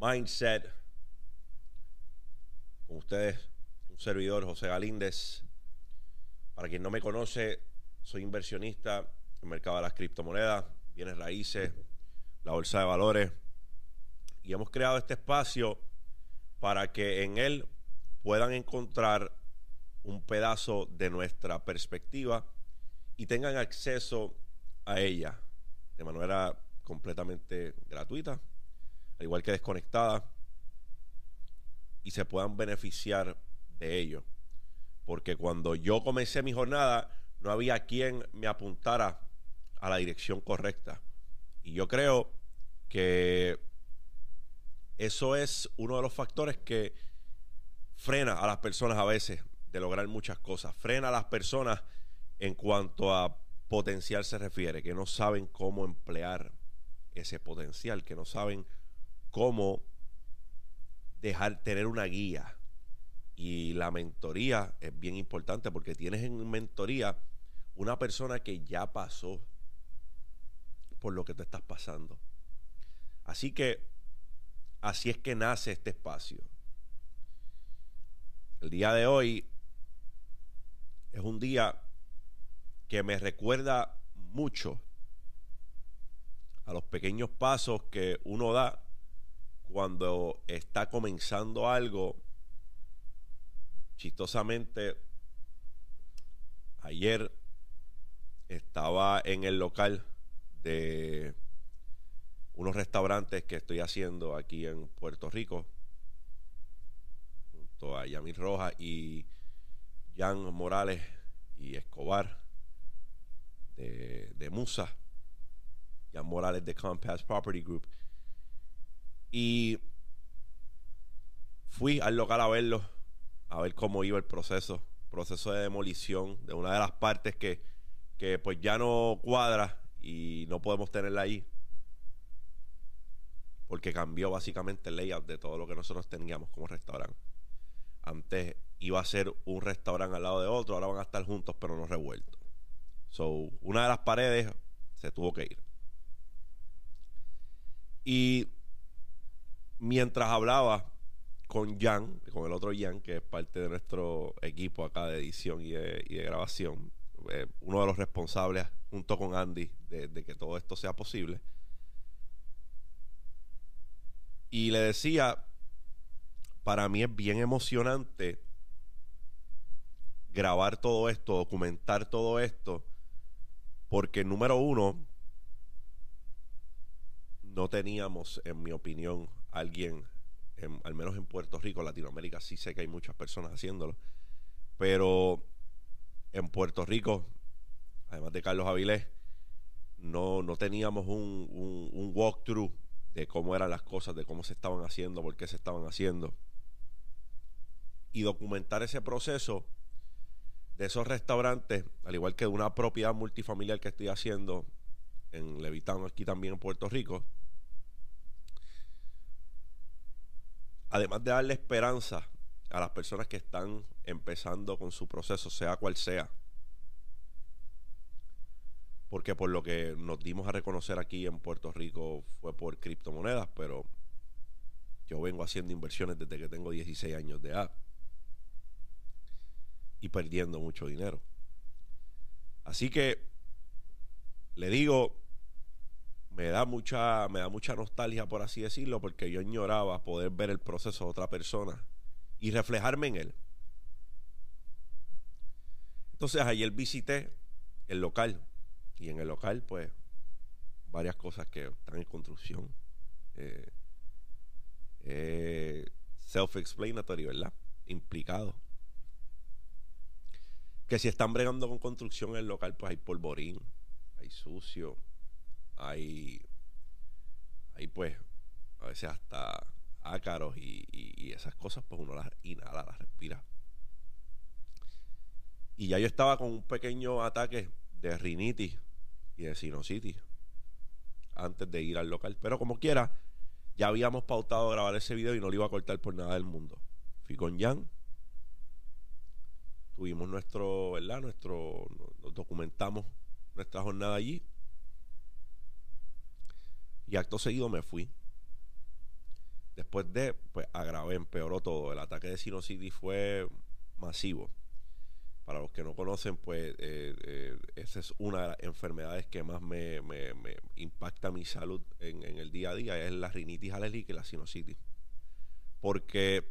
Mindset. Con ustedes, un servidor, José Galíndez. Para quien no me conoce, soy inversionista en el mercado de las criptomonedas, bienes raíces, la bolsa de valores. Y hemos creado este espacio para que en él puedan encontrar un pedazo de nuestra perspectiva y tengan acceso a ella de manera completamente gratuita, al igual que desconectada, y se puedan beneficiar de ello. Porque cuando yo comencé mi jornada, no había quien me apuntara a la dirección correcta. Y yo creo que eso es uno de los factores que frena a las personas a veces de lograr muchas cosas. Frena a las personas en cuanto a potencial se refiere, que no saben cómo emplear ese potencial, que no saben cómo dejar tener una guía. Y la mentoría es bien importante porque tienes en mentoría una persona que ya pasó por lo que te estás pasando. Así que así es que nace este espacio. El día de hoy es un día que me recuerda mucho a los pequeños pasos que uno da cuando está comenzando algo. Chistosamente, ayer estaba en el local de unos restaurantes que estoy haciendo aquí en Puerto Rico, junto a Yamil Rojas y Jan Morales y Escobar de, de Musa, Jan Morales de Compass Property Group. Y fui al local a verlo, a ver cómo iba el proceso, proceso de demolición de una de las partes que, que pues ya no cuadra y no podemos tenerla ahí. Porque cambió básicamente el layout de todo lo que nosotros teníamos como restaurante. Antes iba a ser un restaurante al lado de otro, ahora van a estar juntos pero no revueltos. So, una de las paredes se tuvo que ir. Y mientras hablaba con Jan, con el otro Jan, que es parte de nuestro equipo acá de edición y de, grabación, eh, uno de los responsables junto con Andy de, de que todo esto sea posible. Y le decía, para mí es bien emocionante grabar todo esto, documentar todo esto, porque número uno, no teníamos, en mi opinión, alguien, al menos en Puerto Rico, Latinoamérica, sí sé que hay muchas personas haciéndolo, pero en Puerto Rico, además de Carlos Avilés, no, no teníamos un, un, walkthrough de cómo eran las cosas, de cómo se estaban haciendo, por qué se estaban haciendo. Y documentar ese proceso de esos restaurantes, al igual que de una propiedad multifamiliar que estoy haciendo en Levitán, aquí también en Puerto Rico, además de darle esperanza a las personas que están empezando con su proceso, sea cual sea, porque por lo que nos dimos a reconocer aquí en Puerto Rico fue por criptomonedas, pero yo vengo haciendo inversiones desde que tengo 16 años de edad y perdiendo mucho dinero. Así que le digo, me da mucha, me da mucha nostalgia, por así decirlo, porque yo ignoraba poder ver el proceso de otra persona y reflejarme en él. Entonces ayer visité el local y en el local, pues, varias cosas que están en construcción. Eh, eh, self-explanatory, ¿verdad? Implicado. Que si están bregando con construcción en el local, pues hay polvorín, hay sucio, hay, hay pues, a veces hasta ácaros y, y esas cosas, pues uno las inhala, las respira. Y ya yo estaba con un pequeño ataque de rinitis y de sinusitis antes de ir al local. Pero como quiera, ya habíamos pautado grabar ese video y no lo iba a cortar por nada del mundo. Fui con Jan. Tuvimos nuestro, ¿verdad? Nuestro, nos documentamos nuestra jornada allí. Y acto seguido me fui. después de, pues agravé, empeoró todo. El ataque de sinusitis fue masivo. Para los que no conocen, pues eh, eh, esa es una de las enfermedades que más me, impacta mi salud en, en, el día a día, es la rinitis alérgica y la sinusitis. Porque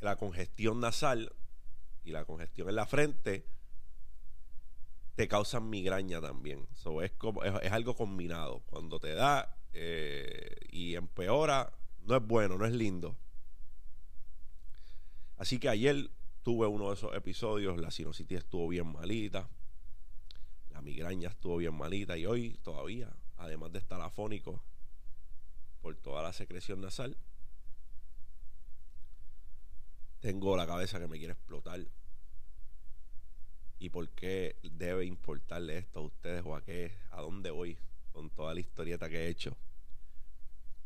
la congestión nasal y la congestión en la frente te causan migraña también. es, algo combinado. Cuando te da eh, y empeora, no es bueno, no es lindo. Así que ayer tuve uno de esos episodios, la sinusitis estuvo bien malita, la migraña estuvo bien malita y hoy todavía, además de estar afónico por toda la secreción nasal, tengo la cabeza que me quiere explotar y por qué debe importarle esto a ustedes o a qué, a dónde voy con toda la historieta que he hecho.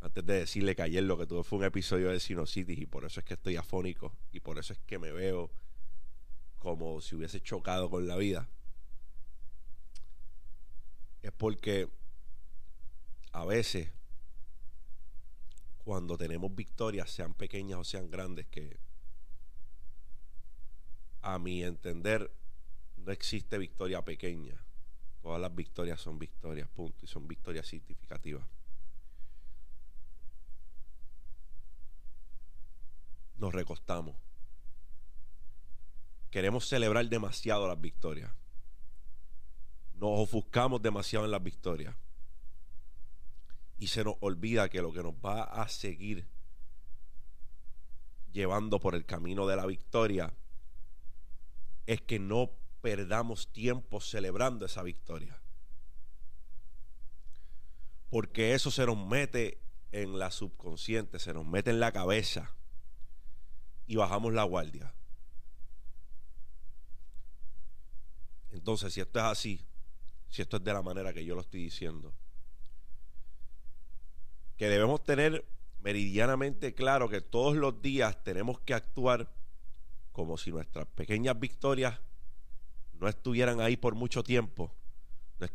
Antes de decirle que ayer lo que tuve fue un episodio de sinusitis y por eso es que estoy afónico y por eso es que me veo como si hubiese chocado con la vida. Es porque a veces cuando tenemos victorias, sean pequeñas o sean grandes, que a mi entender no existe victoria pequeña. Todas las victorias son victorias, punto, y son victorias significativas. Nos recostamos. Queremos celebrar demasiado las victorias. Nos ofuscamos demasiado en las victorias. Y se nos olvida que lo que nos va a seguir llevando por el camino de la victoria es que no perdamos tiempo celebrando esa victoria. Porque eso se nos mete en la subconsciente, se nos mete en la cabeza y bajamos la guardia. Entonces, si esto es así, si esto es de la manera que yo lo estoy diciendo, que debemos tener meridianamente claro que todos los días tenemos que actuar como si nuestras pequeñas victorias no estuvieran ahí por mucho tiempo. No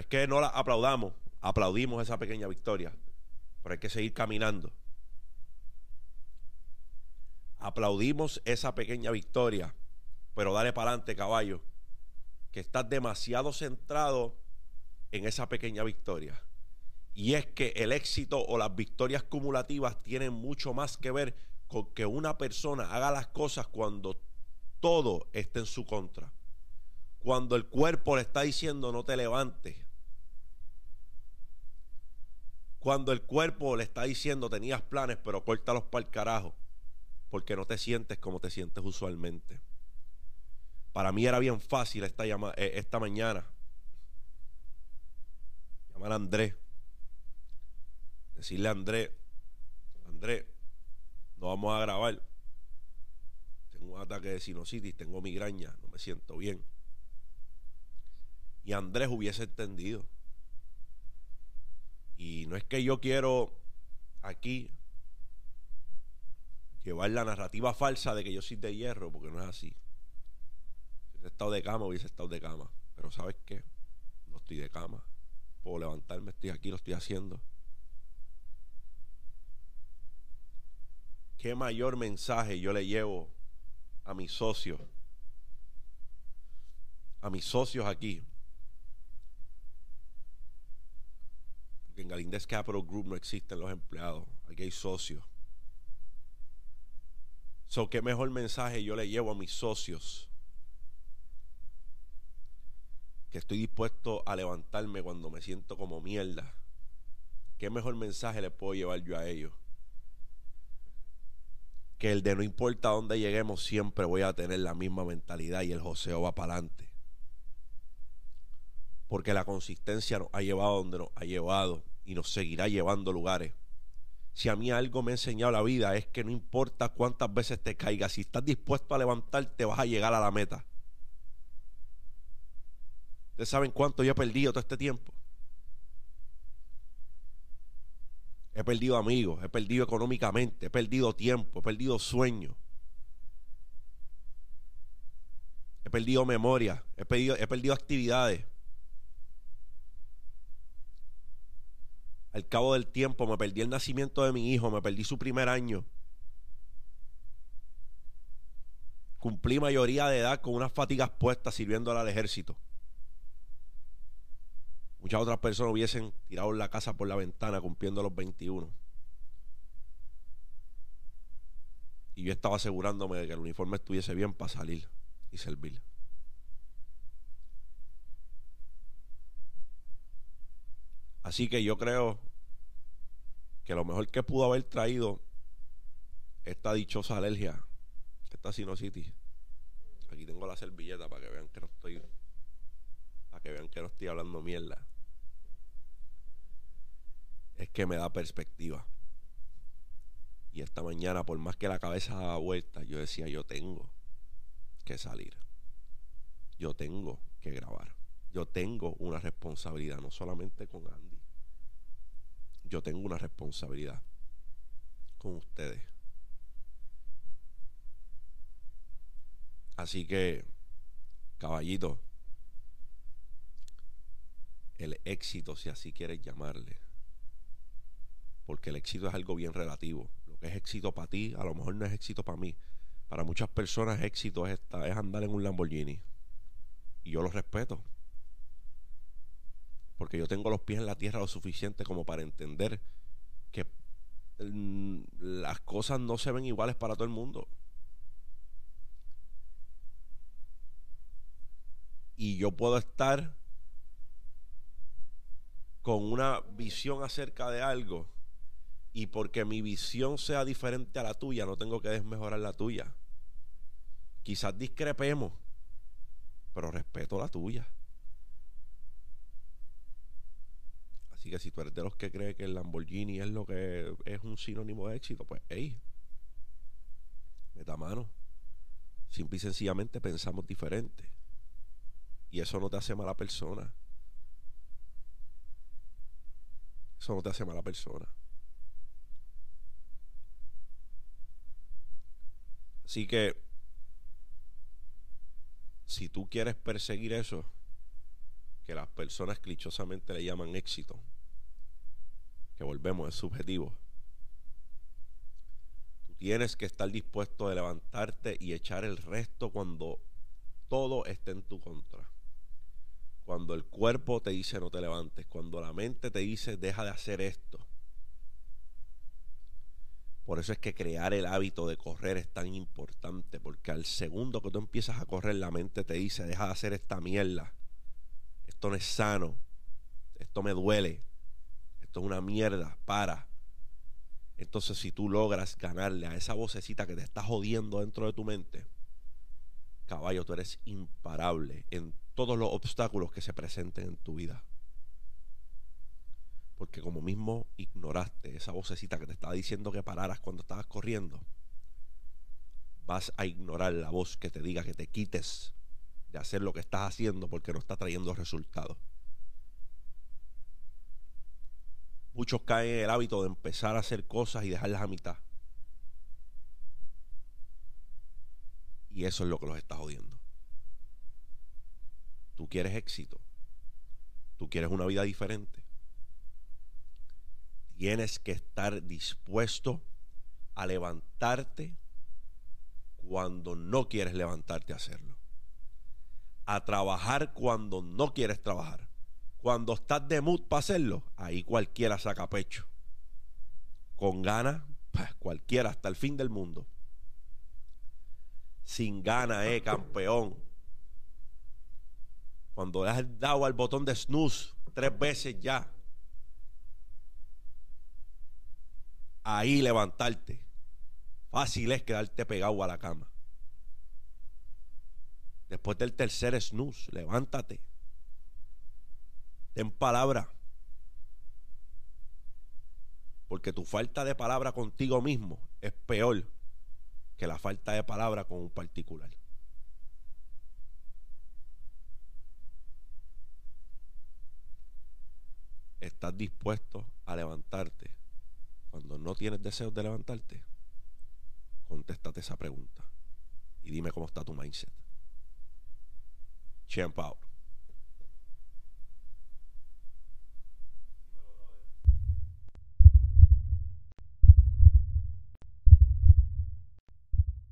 es que no, la aplaudamos, aplaudimos esa pequeña victoria, pero hay que seguir caminando. Aplaudimos esa pequeña victoria, pero dale para adelante, caballo, que estás demasiado centrado en esa pequeña victoria. Y es que el éxito o las victorias cumulativas tienen mucho más que ver con que una persona haga las cosas cuando todo esté en su contra cuando el cuerpo le está diciendo no te levantes. Cuando el cuerpo le está diciendo tenías planes, pero córtalos para el carajo, porque no te sientes como te sientes usualmente. Para mí era bien fácil esta, eh, esta mañana llamar a Andrés, decirle a Andrés, Andrés, no vamos a grabar. Tengo un ataque de sinusitis, tengo migraña, no me siento bien. Y Andrés hubiese entendido. Y no es que yo quiero aquí llevar la narrativa falsa de que yo soy de hierro, porque no es así. Si hubiese estado de cama, hubiese estado de cama. Pero ¿sabes qué? No estoy de cama. Puedo levantarme, estoy aquí, lo estoy haciendo. ¿Qué mayor mensaje yo le llevo a mis socios? A mis socios aquí en Galindez Capital Group no existen los empleados, aquí hay socios. So, ¿qué mejor mensaje yo le llevo a mis socios? Que estoy dispuesto a levantarme cuando me siento como mierda. ¿Qué mejor mensaje le puedo llevar yo a ellos? Que el de no importa dónde lleguemos, siempre voy a tener la misma mentalidad y el joseo va para adelante porque la consistencia nos ha llevado donde nos ha llevado y nos seguirá llevando lugares. Si a mí algo me ha enseñado la vida es que no importa cuántas veces te caigas, si estás dispuesto a levantarte vas a llegar a la meta. Ustedes saben cuánto yo he perdido todo este tiempo. He perdido amigos, he perdido económicamente, he perdido tiempo, he perdido sueños. He perdido memoria, he perdido, he perdido actividades. Al cabo del tiempo me perdí el nacimiento de mi hijo, me perdí su primer año. Cumplí mayoría de edad con unas fatigas puestas sirviendo al ejército. Muchas otras personas hubiesen tirado la casa por la ventana cumpliendo los 21. Y yo estaba asegurándome de que el uniforme estuviese bien para salir y servir. Así que yo creo que lo mejor que pudo haber traído esta dichosa alergia, esta sinusitis. Aquí tengo la servilleta para que vean que no estoy para que vean que no estoy hablando mierda. Es que me da perspectiva. Y esta mañana, por más que la cabeza daba vuelta, yo decía, yo tengo que salir. Yo tengo que grabar. Yo tengo una responsabilidad, no solamente con Andy. Yo tengo una responsabilidad con ustedes. Así que, caballito, el éxito, si así quieres llamarle, porque el éxito es algo bien relativo es éxito para ti, a lo mejor no es éxito para mí. Para muchas personas éxito es, es andar en un Lamborghini. Y yo lo respeto. Porque yo tengo los pies en la tierra lo suficiente como para entender que mm, las cosas no se ven iguales para todo el mundo. Y yo puedo estar con una visión acerca de algo y porque mi visión sea diferente a la tuya, no tengo que desmejorar la tuya. Quizás discrepemos, pero respeto la tuya. Así que si tú eres de los que cree que el Lamborghini es lo que es un sinónimo de éxito, pues, hey, meta mano. Simple y sencillamente pensamos diferente. Y eso no te hace mala persona. Eso no te hace mala persona. Así que, si tú quieres perseguir eso, que las personas clichosamente le llaman éxito, que volvemos, es subjetivo, tú tienes que estar dispuesto a levantarte y echar el resto cuando todo esté en tu contra. Cuando el cuerpo te dice no te levantes, cuando la mente te dice deja de hacer esto, por eso es que crear el hábito de correr es tan importante, porque al segundo que tú empiezas a correr, la mente te dice, deja de hacer esta mierda. Esto no es sano. Esto me duele. Es una mierda. Para. Entonces, si tú logras ganarle a esa vocecita que te está jodiendo dentro de tu mente, caballo, tú eres imparable en todos los obstáculos que se presenten en tu vida. Porque como mismo ignoraste esa vocecita que te estaba diciendo que pararas cuando estabas corriendo, vas a ignorar la voz que te diga que te quites de hacer lo que estás haciendo porque no está trayendo resultados. Muchos caen en el hábito de empezar a hacer cosas y dejarlas a mitad. Y eso es lo que los está jodiendo. Tú quieres éxito. Tú quieres una vida diferente tienes que estar dispuesto a levantarte cuando no quieres levantarte a hacerlo. A trabajar cuando no quieres trabajar. Cuando estás de mood para hacerlo, ahí cualquiera saca pecho. Con ganas, pues cualquiera hasta el fin del mundo. Sin ganas, eh, campeón. Cuando le has dado al botón de snooze tres veces ya, ahí levantarte. Fácil es quedarte pegado a la cama. Después del tercer snooze, levántate. Ten palabra. Porque tu falta de palabra contigo mismo es peor que la falta de palabra con un particular. ¿Estás dispuesto a levantarte cuando no tienes deseos de levantarte, contéstate esa pregunta y dime cómo está tu mindset. Champ.